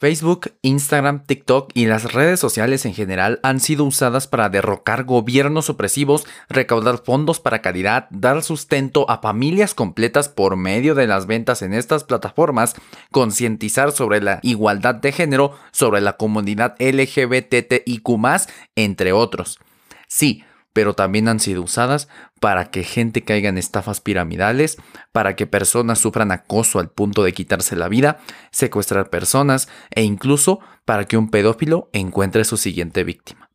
Facebook, Instagram, TikTok y las redes sociales en general han sido usadas para derrocar gobiernos opresivos, recaudar fondos para caridad, dar sustento a familias completas por medio de las ventas en estas plataformas, concientizar sobre la igualdad de género, sobre la comunidad LGBTIQ, entre otros. Sí, pero también han sido usadas para que gente caiga en estafas piramidales, para que personas sufran acoso al punto de quitarse la vida, secuestrar personas e incluso para que un pedófilo encuentre su siguiente víctima.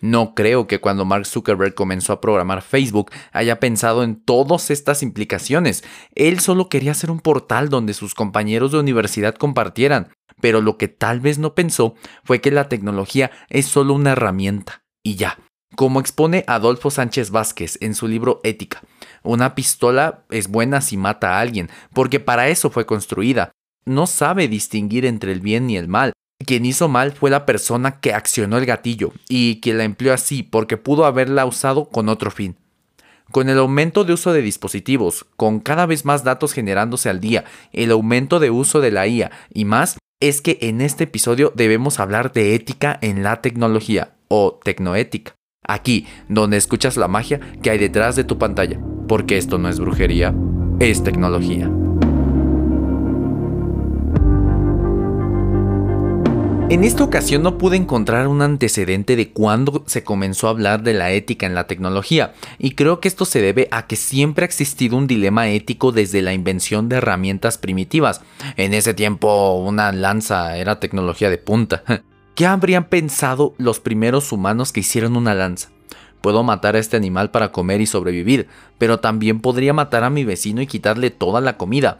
No creo que cuando Mark Zuckerberg comenzó a programar Facebook haya pensado en todas estas implicaciones. Él solo quería ser un portal donde sus compañeros de universidad compartieran, pero lo que tal vez no pensó fue que la tecnología es solo una herramienta y ya. Como expone Adolfo Sánchez Vázquez en su libro Ética, una pistola es buena si mata a alguien, porque para eso fue construida. No sabe distinguir entre el bien y el mal. Quien hizo mal fue la persona que accionó el gatillo y quien la empleó así porque pudo haberla usado con otro fin. Con el aumento de uso de dispositivos, con cada vez más datos generándose al día, el aumento de uso de la IA y más, es que en este episodio debemos hablar de ética en la tecnología o tecnoética. Aquí, donde escuchas la magia que hay detrás de tu pantalla, porque esto no es brujería, es tecnología. En esta ocasión no pude encontrar un antecedente de cuándo se comenzó a hablar de la ética en la tecnología, y creo que esto se debe a que siempre ha existido un dilema ético desde la invención de herramientas primitivas. En ese tiempo una lanza era tecnología de punta. ¿Qué habrían pensado los primeros humanos que hicieron una lanza? Puedo matar a este animal para comer y sobrevivir, pero también podría matar a mi vecino y quitarle toda la comida.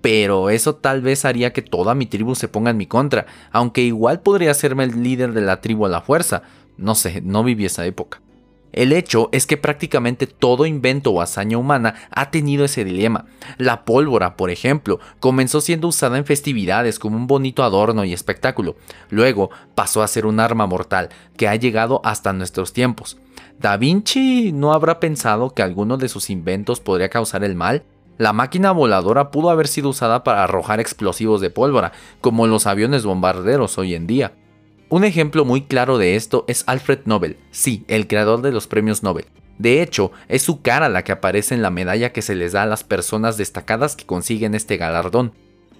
Pero eso tal vez haría que toda mi tribu se ponga en mi contra, aunque igual podría hacerme el líder de la tribu a la fuerza. No sé, no viví esa época. El hecho es que prácticamente todo invento o hazaña humana ha tenido ese dilema. La pólvora, por ejemplo, comenzó siendo usada en festividades como un bonito adorno y espectáculo. Luego pasó a ser un arma mortal que ha llegado hasta nuestros tiempos. ¿Da Vinci no habrá pensado que alguno de sus inventos podría causar el mal? La máquina voladora pudo haber sido usada para arrojar explosivos de pólvora, como los aviones bombarderos hoy en día. Un ejemplo muy claro de esto es Alfred Nobel, sí, el creador de los premios Nobel. De hecho, es su cara la que aparece en la medalla que se les da a las personas destacadas que consiguen este galardón.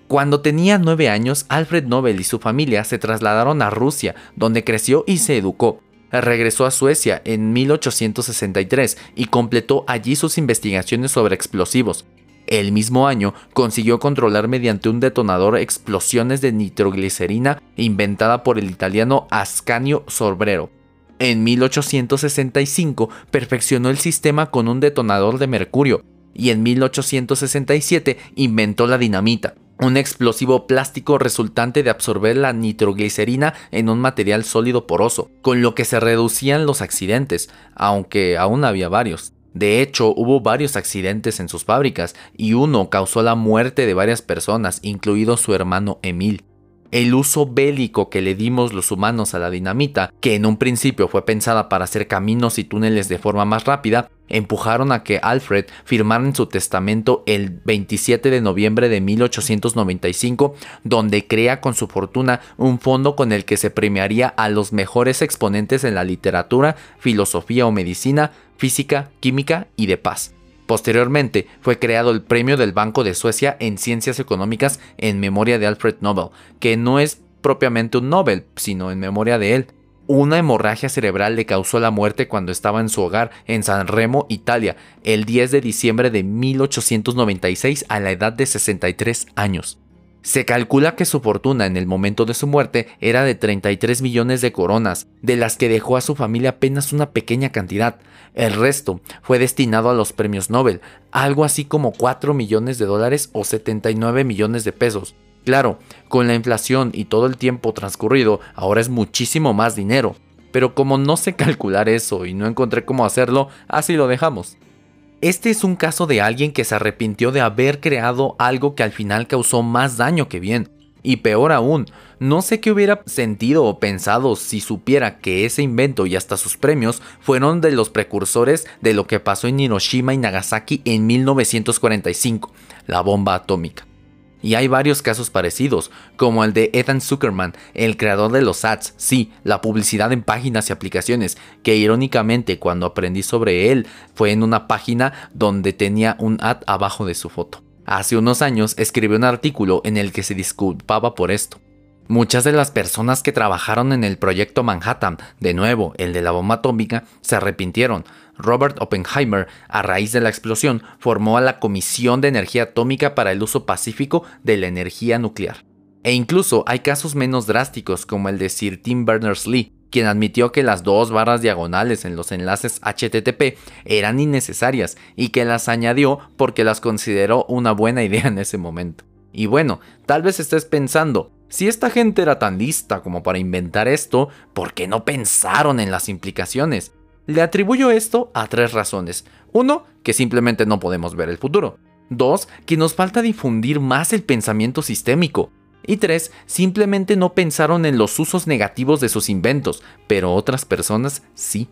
Cuando tenía 9 años, Alfred Nobel y su familia se trasladaron a Rusia, donde creció y se educó. Regresó a Suecia en 1863 y completó allí sus investigaciones sobre explosivos. El mismo año consiguió controlar mediante un detonador explosiones de nitroglicerina inventada por el italiano Ascanio Sorbrero. En 1865 perfeccionó el sistema con un detonador de mercurio y en 1867 inventó la dinamita, un explosivo plástico resultante de absorber la nitroglicerina en un material sólido poroso, con lo que se reducían los accidentes, aunque aún había varios. De hecho, hubo varios accidentes en sus fábricas y uno causó la muerte de varias personas, incluido su hermano Emil. El uso bélico que le dimos los humanos a la dinamita, que en un principio fue pensada para hacer caminos y túneles de forma más rápida, empujaron a que Alfred firmara en su testamento el 27 de noviembre de 1895, donde crea con su fortuna un fondo con el que se premiaría a los mejores exponentes en la literatura, filosofía o medicina física, química y de paz. Posteriormente fue creado el Premio del Banco de Suecia en Ciencias Económicas en memoria de Alfred Nobel, que no es propiamente un Nobel, sino en memoria de él. Una hemorragia cerebral le causó la muerte cuando estaba en su hogar en San Remo, Italia, el 10 de diciembre de 1896 a la edad de 63 años. Se calcula que su fortuna en el momento de su muerte era de 33 millones de coronas, de las que dejó a su familia apenas una pequeña cantidad. El resto fue destinado a los premios Nobel, algo así como 4 millones de dólares o 79 millones de pesos. Claro, con la inflación y todo el tiempo transcurrido, ahora es muchísimo más dinero. Pero como no sé calcular eso y no encontré cómo hacerlo, así lo dejamos. Este es un caso de alguien que se arrepintió de haber creado algo que al final causó más daño que bien. Y peor aún, no sé qué hubiera sentido o pensado si supiera que ese invento y hasta sus premios fueron de los precursores de lo que pasó en Hiroshima y Nagasaki en 1945, la bomba atómica. Y hay varios casos parecidos, como el de Ethan Zuckerman, el creador de los ads, sí, la publicidad en páginas y aplicaciones, que irónicamente cuando aprendí sobre él fue en una página donde tenía un ad abajo de su foto. Hace unos años escribió un artículo en el que se disculpaba por esto. Muchas de las personas que trabajaron en el proyecto Manhattan, de nuevo el de la bomba atómica, se arrepintieron. Robert Oppenheimer, a raíz de la explosión, formó a la Comisión de Energía Atómica para el Uso Pacífico de la Energía Nuclear. E incluso hay casos menos drásticos como el de Sir Tim Berners-Lee, quien admitió que las dos barras diagonales en los enlaces HTTP eran innecesarias y que las añadió porque las consideró una buena idea en ese momento. Y bueno, tal vez estés pensando, si esta gente era tan lista como para inventar esto, ¿por qué no pensaron en las implicaciones? Le atribuyo esto a tres razones. Uno, que simplemente no podemos ver el futuro. Dos, que nos falta difundir más el pensamiento sistémico. Y tres, simplemente no pensaron en los usos negativos de sus inventos, pero otras personas sí.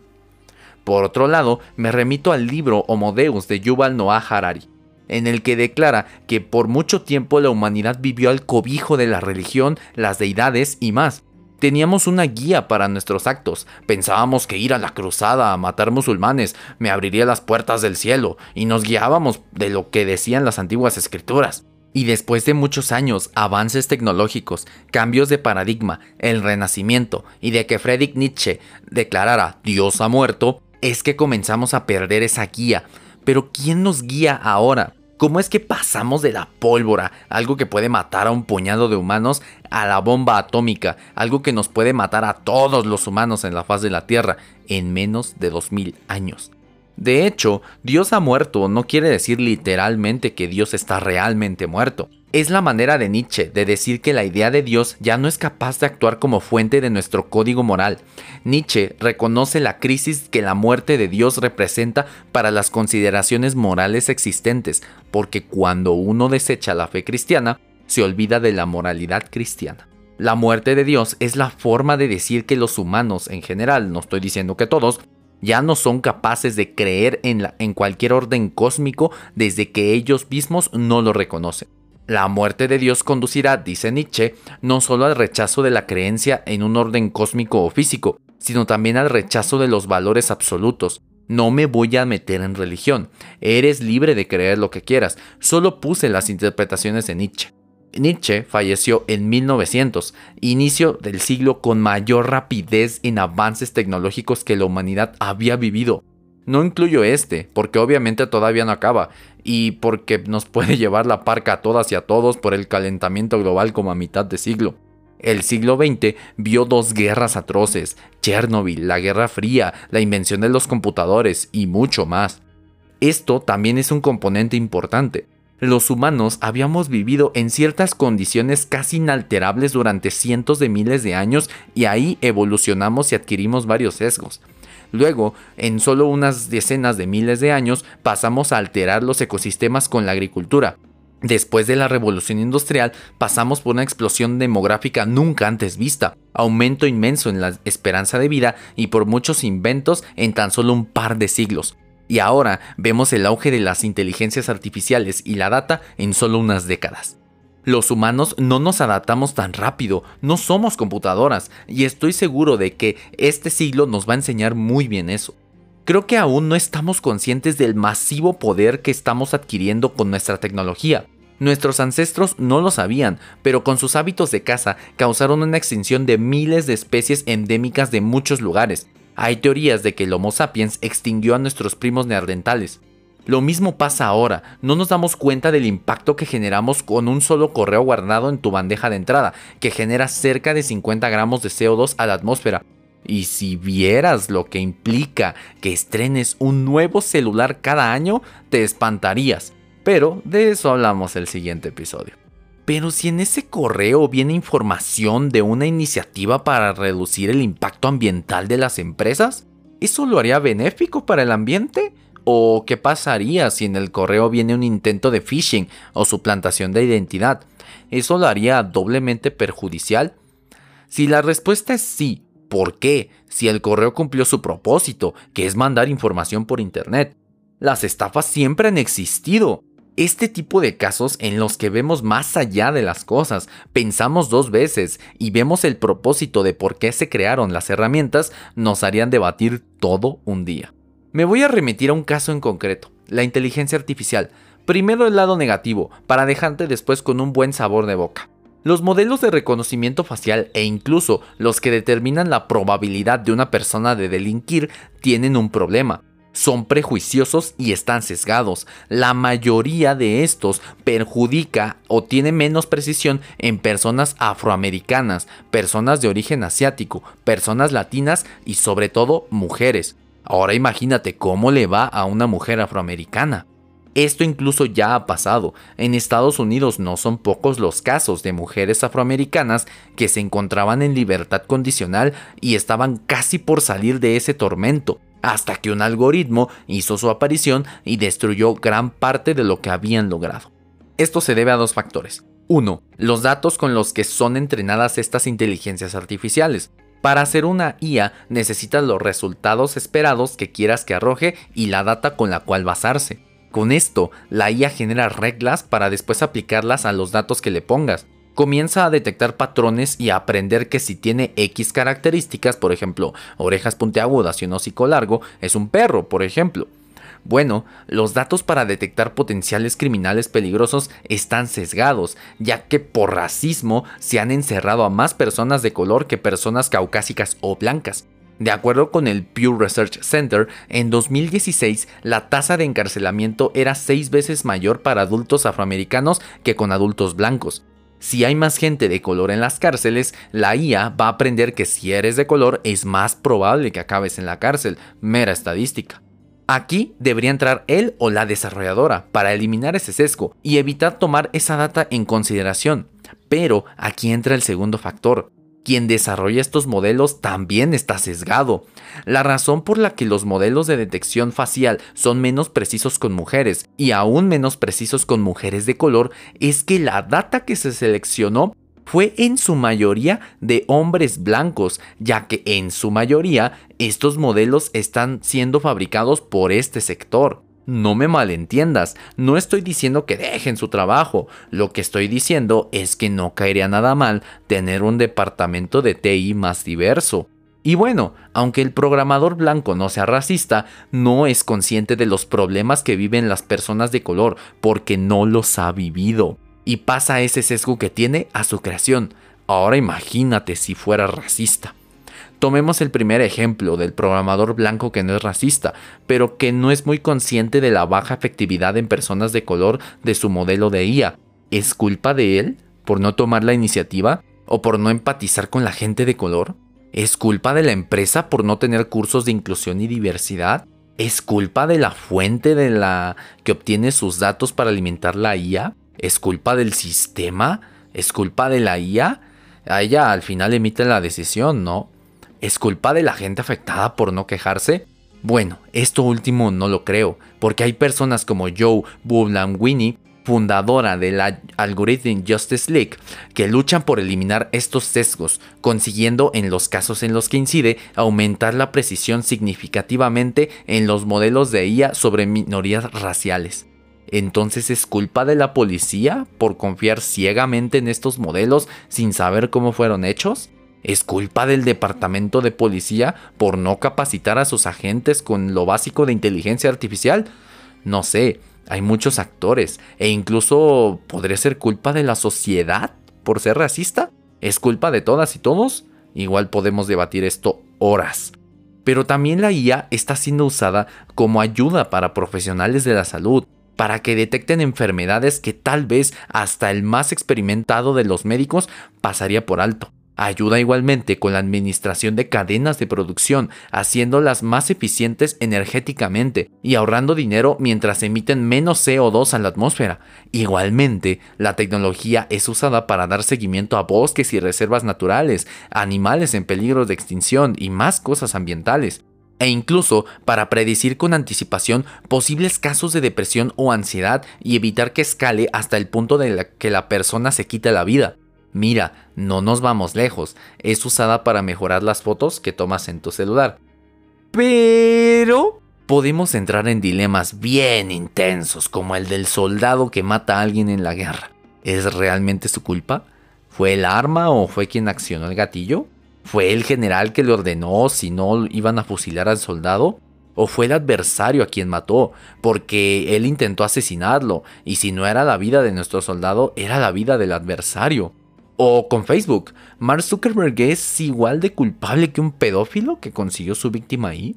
Por otro lado, me remito al libro Homo Deus de Yuval Noah Harari en el que declara que por mucho tiempo la humanidad vivió al cobijo de la religión, las deidades y más. Teníamos una guía para nuestros actos. Pensábamos que ir a la cruzada a matar musulmanes me abriría las puertas del cielo y nos guiábamos de lo que decían las antiguas escrituras. Y después de muchos años, avances tecnológicos, cambios de paradigma, el renacimiento y de que Friedrich Nietzsche declarara Dios ha muerto, es que comenzamos a perder esa guía pero ¿quién nos guía ahora? ¿Cómo es que pasamos de la pólvora, algo que puede matar a un puñado de humanos, a la bomba atómica, algo que nos puede matar a todos los humanos en la faz de la Tierra, en menos de 2000 años? De hecho, Dios ha muerto no quiere decir literalmente que Dios está realmente muerto. Es la manera de Nietzsche de decir que la idea de Dios ya no es capaz de actuar como fuente de nuestro código moral. Nietzsche reconoce la crisis que la muerte de Dios representa para las consideraciones morales existentes, porque cuando uno desecha la fe cristiana, se olvida de la moralidad cristiana. La muerte de Dios es la forma de decir que los humanos en general, no estoy diciendo que todos, ya no son capaces de creer en, en cualquier orden cósmico desde que ellos mismos no lo reconocen. La muerte de Dios conducirá, dice Nietzsche, no solo al rechazo de la creencia en un orden cósmico o físico, sino también al rechazo de los valores absolutos. No me voy a meter en religión, eres libre de creer lo que quieras, solo puse las interpretaciones de Nietzsche. Nietzsche falleció en 1900, inicio del siglo con mayor rapidez en avances tecnológicos que la humanidad había vivido. No incluyo este, porque obviamente todavía no acaba, y porque nos puede llevar la parca a todas y a todos por el calentamiento global como a mitad de siglo. El siglo XX vio dos guerras atroces, Chernobyl, la Guerra Fría, la invención de los computadores y mucho más. Esto también es un componente importante. Los humanos habíamos vivido en ciertas condiciones casi inalterables durante cientos de miles de años y ahí evolucionamos y adquirimos varios sesgos. Luego, en solo unas decenas de miles de años, pasamos a alterar los ecosistemas con la agricultura. Después de la revolución industrial, pasamos por una explosión demográfica nunca antes vista, aumento inmenso en la esperanza de vida y por muchos inventos en tan solo un par de siglos. Y ahora vemos el auge de las inteligencias artificiales y la data en solo unas décadas. Los humanos no nos adaptamos tan rápido, no somos computadoras, y estoy seguro de que este siglo nos va a enseñar muy bien eso. Creo que aún no estamos conscientes del masivo poder que estamos adquiriendo con nuestra tecnología. Nuestros ancestros no lo sabían, pero con sus hábitos de caza causaron una extinción de miles de especies endémicas de muchos lugares. Hay teorías de que el Homo sapiens extinguió a nuestros primos neandertales, lo mismo pasa ahora, no nos damos cuenta del impacto que generamos con un solo correo guardado en tu bandeja de entrada, que genera cerca de 50 gramos de CO2 a la atmósfera. Y si vieras lo que implica que estrenes un nuevo celular cada año, te espantarías. Pero de eso hablamos el siguiente episodio. Pero si en ese correo viene información de una iniciativa para reducir el impacto ambiental de las empresas, ¿eso lo haría benéfico para el ambiente? ¿O qué pasaría si en el correo viene un intento de phishing o suplantación de identidad? ¿Eso lo haría doblemente perjudicial? Si la respuesta es sí, ¿por qué? Si el correo cumplió su propósito, que es mandar información por Internet. Las estafas siempre han existido. Este tipo de casos en los que vemos más allá de las cosas, pensamos dos veces y vemos el propósito de por qué se crearon las herramientas, nos harían debatir todo un día. Me voy a remitir a un caso en concreto, la inteligencia artificial. Primero el lado negativo, para dejarte después con un buen sabor de boca. Los modelos de reconocimiento facial e incluso los que determinan la probabilidad de una persona de delinquir tienen un problema son prejuiciosos y están sesgados. La mayoría de estos perjudica o tiene menos precisión en personas afroamericanas, personas de origen asiático, personas latinas y sobre todo mujeres. Ahora imagínate cómo le va a una mujer afroamericana. Esto incluso ya ha pasado. En Estados Unidos no son pocos los casos de mujeres afroamericanas que se encontraban en libertad condicional y estaban casi por salir de ese tormento hasta que un algoritmo hizo su aparición y destruyó gran parte de lo que habían logrado. Esto se debe a dos factores. Uno, Los datos con los que son entrenadas estas inteligencias artificiales. Para hacer una IA necesitas los resultados esperados que quieras que arroje y la data con la cual basarse. Con esto, la IA genera reglas para después aplicarlas a los datos que le pongas comienza a detectar patrones y a aprender que si tiene X características, por ejemplo, orejas puntiagudas y un hocico largo, es un perro, por ejemplo. Bueno, los datos para detectar potenciales criminales peligrosos están sesgados, ya que por racismo se han encerrado a más personas de color que personas caucásicas o blancas. De acuerdo con el Pew Research Center, en 2016 la tasa de encarcelamiento era seis veces mayor para adultos afroamericanos que con adultos blancos. Si hay más gente de color en las cárceles, la IA va a aprender que si eres de color es más probable que acabes en la cárcel, mera estadística. Aquí debería entrar él o la desarrolladora para eliminar ese sesgo y evitar tomar esa data en consideración. Pero aquí entra el segundo factor, quien desarrolla estos modelos también está sesgado. La razón por la que los modelos de detección facial son menos precisos con mujeres y aún menos precisos con mujeres de color es que la data que se seleccionó fue en su mayoría de hombres blancos, ya que en su mayoría estos modelos están siendo fabricados por este sector. No me malentiendas, no estoy diciendo que dejen su trabajo, lo que estoy diciendo es que no caería nada mal tener un departamento de TI más diverso. Y bueno, aunque el programador blanco no sea racista, no es consciente de los problemas que viven las personas de color porque no los ha vivido. Y pasa ese sesgo que tiene a su creación. Ahora imagínate si fuera racista. Tomemos el primer ejemplo del programador blanco que no es racista, pero que no es muy consciente de la baja efectividad en personas de color de su modelo de IA. ¿Es culpa de él por no tomar la iniciativa o por no empatizar con la gente de color? ¿Es culpa de la empresa por no tener cursos de inclusión y diversidad? ¿Es culpa de la fuente de la que obtiene sus datos para alimentar la IA? ¿Es culpa del sistema? ¿Es culpa de la IA? A ella al final emite la decisión, ¿no? ¿Es culpa de la gente afectada por no quejarse? Bueno, esto último no lo creo, porque hay personas como Joe Winnie, fundadora de la Algorithm Justice League, que luchan por eliminar estos sesgos, consiguiendo en los casos en los que incide aumentar la precisión significativamente en los modelos de IA sobre minorías raciales. Entonces es culpa de la policía por confiar ciegamente en estos modelos sin saber cómo fueron hechos? ¿Es culpa del departamento de policía por no capacitar a sus agentes con lo básico de inteligencia artificial? No sé, hay muchos actores e incluso podría ser culpa de la sociedad por ser racista. ¿Es culpa de todas y todos? Igual podemos debatir esto horas. Pero también la IA está siendo usada como ayuda para profesionales de la salud, para que detecten enfermedades que tal vez hasta el más experimentado de los médicos pasaría por alto. Ayuda igualmente con la administración de cadenas de producción, haciéndolas más eficientes energéticamente y ahorrando dinero mientras emiten menos CO2 a la atmósfera. Igualmente, la tecnología es usada para dar seguimiento a bosques y reservas naturales, animales en peligro de extinción y más cosas ambientales e incluso para predecir con anticipación posibles casos de depresión o ansiedad y evitar que escale hasta el punto de que la persona se quite la vida. Mira, no nos vamos lejos, es usada para mejorar las fotos que tomas en tu celular. Pero podemos entrar en dilemas bien intensos como el del soldado que mata a alguien en la guerra. ¿Es realmente su culpa? ¿Fue el arma o fue quien accionó el gatillo? ¿Fue el general que le ordenó si no iban a fusilar al soldado? ¿O fue el adversario a quien mató? Porque él intentó asesinarlo y si no era la vida de nuestro soldado, era la vida del adversario. O con Facebook, Mark Zuckerberg es igual de culpable que un pedófilo que consiguió su víctima ahí.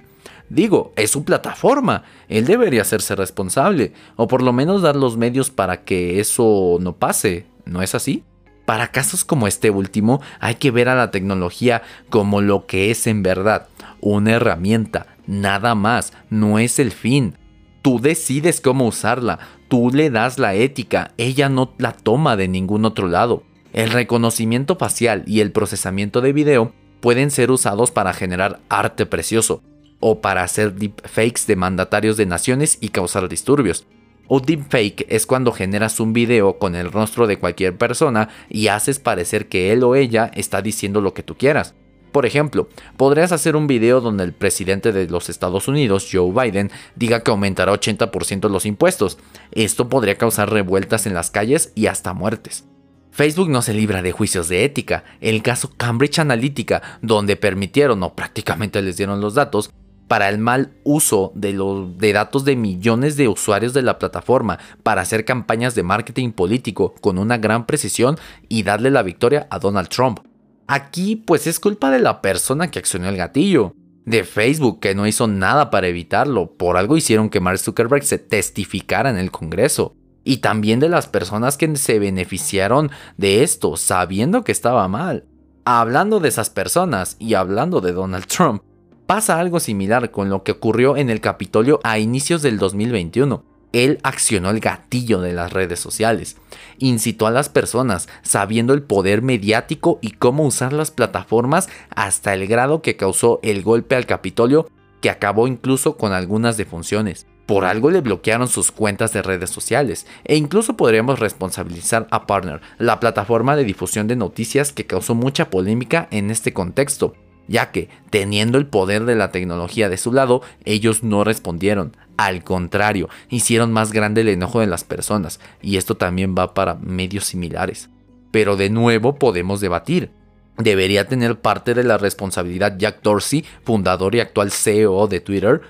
Digo, es su plataforma, él debería hacerse responsable, o por lo menos dar los medios para que eso no pase, ¿no es así? Para casos como este último, hay que ver a la tecnología como lo que es en verdad, una herramienta, nada más, no es el fin. Tú decides cómo usarla, tú le das la ética, ella no la toma de ningún otro lado. El reconocimiento facial y el procesamiento de video pueden ser usados para generar arte precioso, o para hacer deepfakes de mandatarios de naciones y causar disturbios. Un deepfake es cuando generas un video con el rostro de cualquier persona y haces parecer que él o ella está diciendo lo que tú quieras. Por ejemplo, podrías hacer un video donde el presidente de los Estados Unidos, Joe Biden, diga que aumentará 80% los impuestos. Esto podría causar revueltas en las calles y hasta muertes. Facebook no se libra de juicios de ética. El caso Cambridge Analytica, donde permitieron o prácticamente les dieron los datos, para el mal uso de, los, datos de millones de usuarios de la plataforma para hacer campañas de marketing político con una gran precisión y darle la victoria a Donald Trump. Aquí pues es culpa de la persona que accionó el gatillo, de Facebook que no hizo nada para evitarlo, por algo hicieron que Mark Zuckerberg se testificara en el Congreso. Y también de las personas que se beneficiaron de esto sabiendo que estaba mal. Hablando de esas personas y hablando de Donald Trump, Pasa algo similar con lo que ocurrió en el Capitolio a inicios del 2021. Él accionó el gatillo de las redes sociales, incitó a las personas sabiendo el poder mediático y cómo usar las plataformas hasta el grado que causó el golpe al Capitolio que acabó incluso con algunas defunciones. Por algo le bloquearon sus cuentas de redes sociales e incluso podríamos responsabilizar a Partner, la plataforma de difusión de noticias que causó mucha polémica en este contexto, ya que, teniendo el poder de la tecnología de su lado, ellos no respondieron. Al contrario, hicieron más grande el enojo de las personas, y esto también va para medios similares. Pero de nuevo podemos debatir. ¿Debería tener parte de la responsabilidad Jack Dorsey, fundador y actual CEO de Twitter?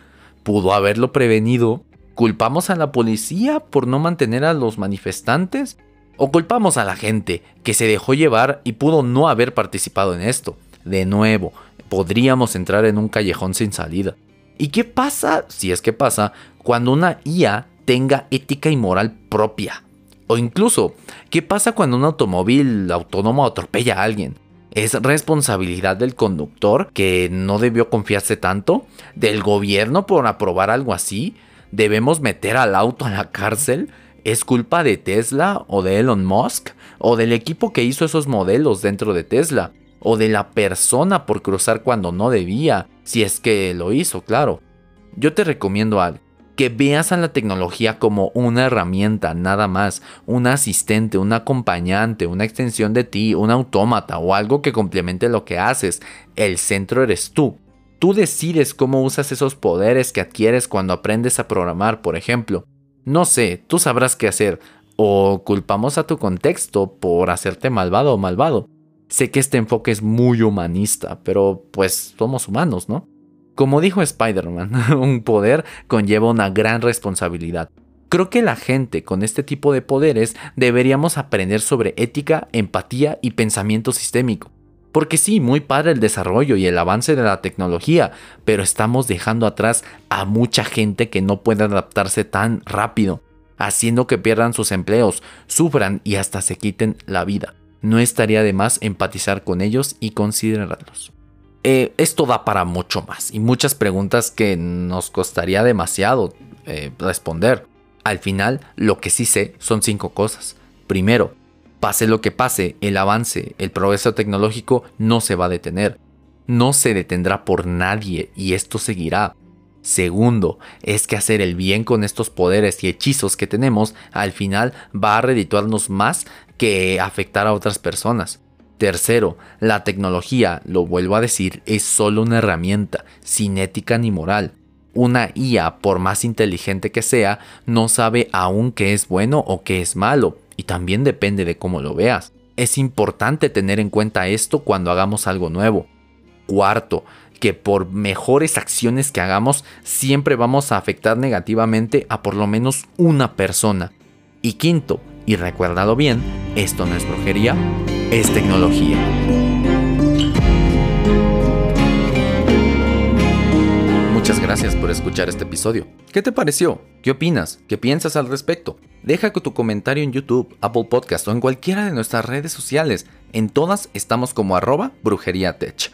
¿Pudo haberlo prevenido? ¿Culpamos a la policía por no mantener a los manifestantes? ¿O culpamos a la gente que se dejó llevar y pudo no haber participado en esto? De nuevo, podríamos entrar en un callejón sin salida. ¿Y qué pasa, si es que pasa, cuando una IA tenga ética y moral propia? O incluso, ¿qué pasa cuando un automóvil autónomo atropella a alguien? ¿Es responsabilidad del conductor que no debió confiarse tanto? ¿Del gobierno por aprobar algo así? ¿Debemos meter al auto a la cárcel? ¿Es culpa de Tesla o de Elon Musk? ¿O del equipo que hizo esos modelos dentro de Tesla? O de la persona por cruzar cuando no debía, si es que lo hizo, claro. Yo te recomiendo algo, que veas a la tecnología como una herramienta, nada más, un asistente, un acompañante, una extensión de ti, un autómata o algo que complemente lo que haces. El centro eres tú. Tú decides cómo usas esos poderes que adquieres cuando aprendes a programar, por ejemplo. No sé, tú sabrás qué hacer. O culpamos a tu contexto por hacerte malvado o malvado. Sé que este enfoque es muy humanista, pero pues somos humanos, ¿no? Como dijo Spider-Man, un poder conlleva una gran responsabilidad. Creo que la gente con este tipo de poderes deberíamos aprender sobre ética, empatía y pensamiento sistémico. Porque sí, muy padre el desarrollo y el avance de la tecnología, pero estamos dejando atrás a mucha gente que no puede adaptarse tan rápido, haciendo que pierdan sus empleos, sufran y hasta se quiten la vida no estaría de más empatizar con ellos y considerarlos. Eh, esto da para mucho más y muchas preguntas que nos costaría demasiado eh, responder. Al final, lo que sí sé son cinco cosas. Primero, pase lo que pase, el avance, el progreso tecnológico no se va a detener. No se detendrá por nadie y esto seguirá. Segundo, es que hacer el bien con estos poderes y hechizos que tenemos al final va a redituarnos más que afectar a otras personas. Tercero, la tecnología, lo vuelvo a decir, es solo una herramienta, sin ética ni moral. Una IA, por más inteligente que sea, no sabe aún qué es bueno o qué es malo, y también depende de cómo lo veas. Es importante tener en cuenta esto cuando hagamos algo nuevo. Cuarto, que por mejores acciones que hagamos, siempre vamos a afectar negativamente a por lo menos una persona. Y quinto, y recuérdalo bien, esto no es brujería, es tecnología. Muchas gracias por escuchar este episodio. ¿Qué te pareció? ¿Qué opinas? ¿Qué piensas al respecto? Deja tu comentario en YouTube, Apple Podcast o en cualquiera de nuestras redes sociales. En todas estamos como arroba brujeriatech.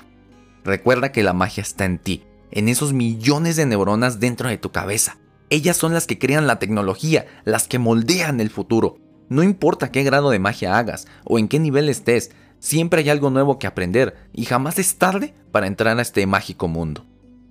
Recuerda que la magia está en ti, en esos millones de neuronas dentro de tu cabeza. Ellas son las que crean la tecnología, las que moldean el futuro. No importa qué grado de magia hagas o en qué nivel estés, siempre hay algo nuevo que aprender y jamás es tarde para entrar a este mágico mundo.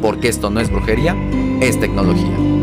porque esto no es brujería, es tecnología.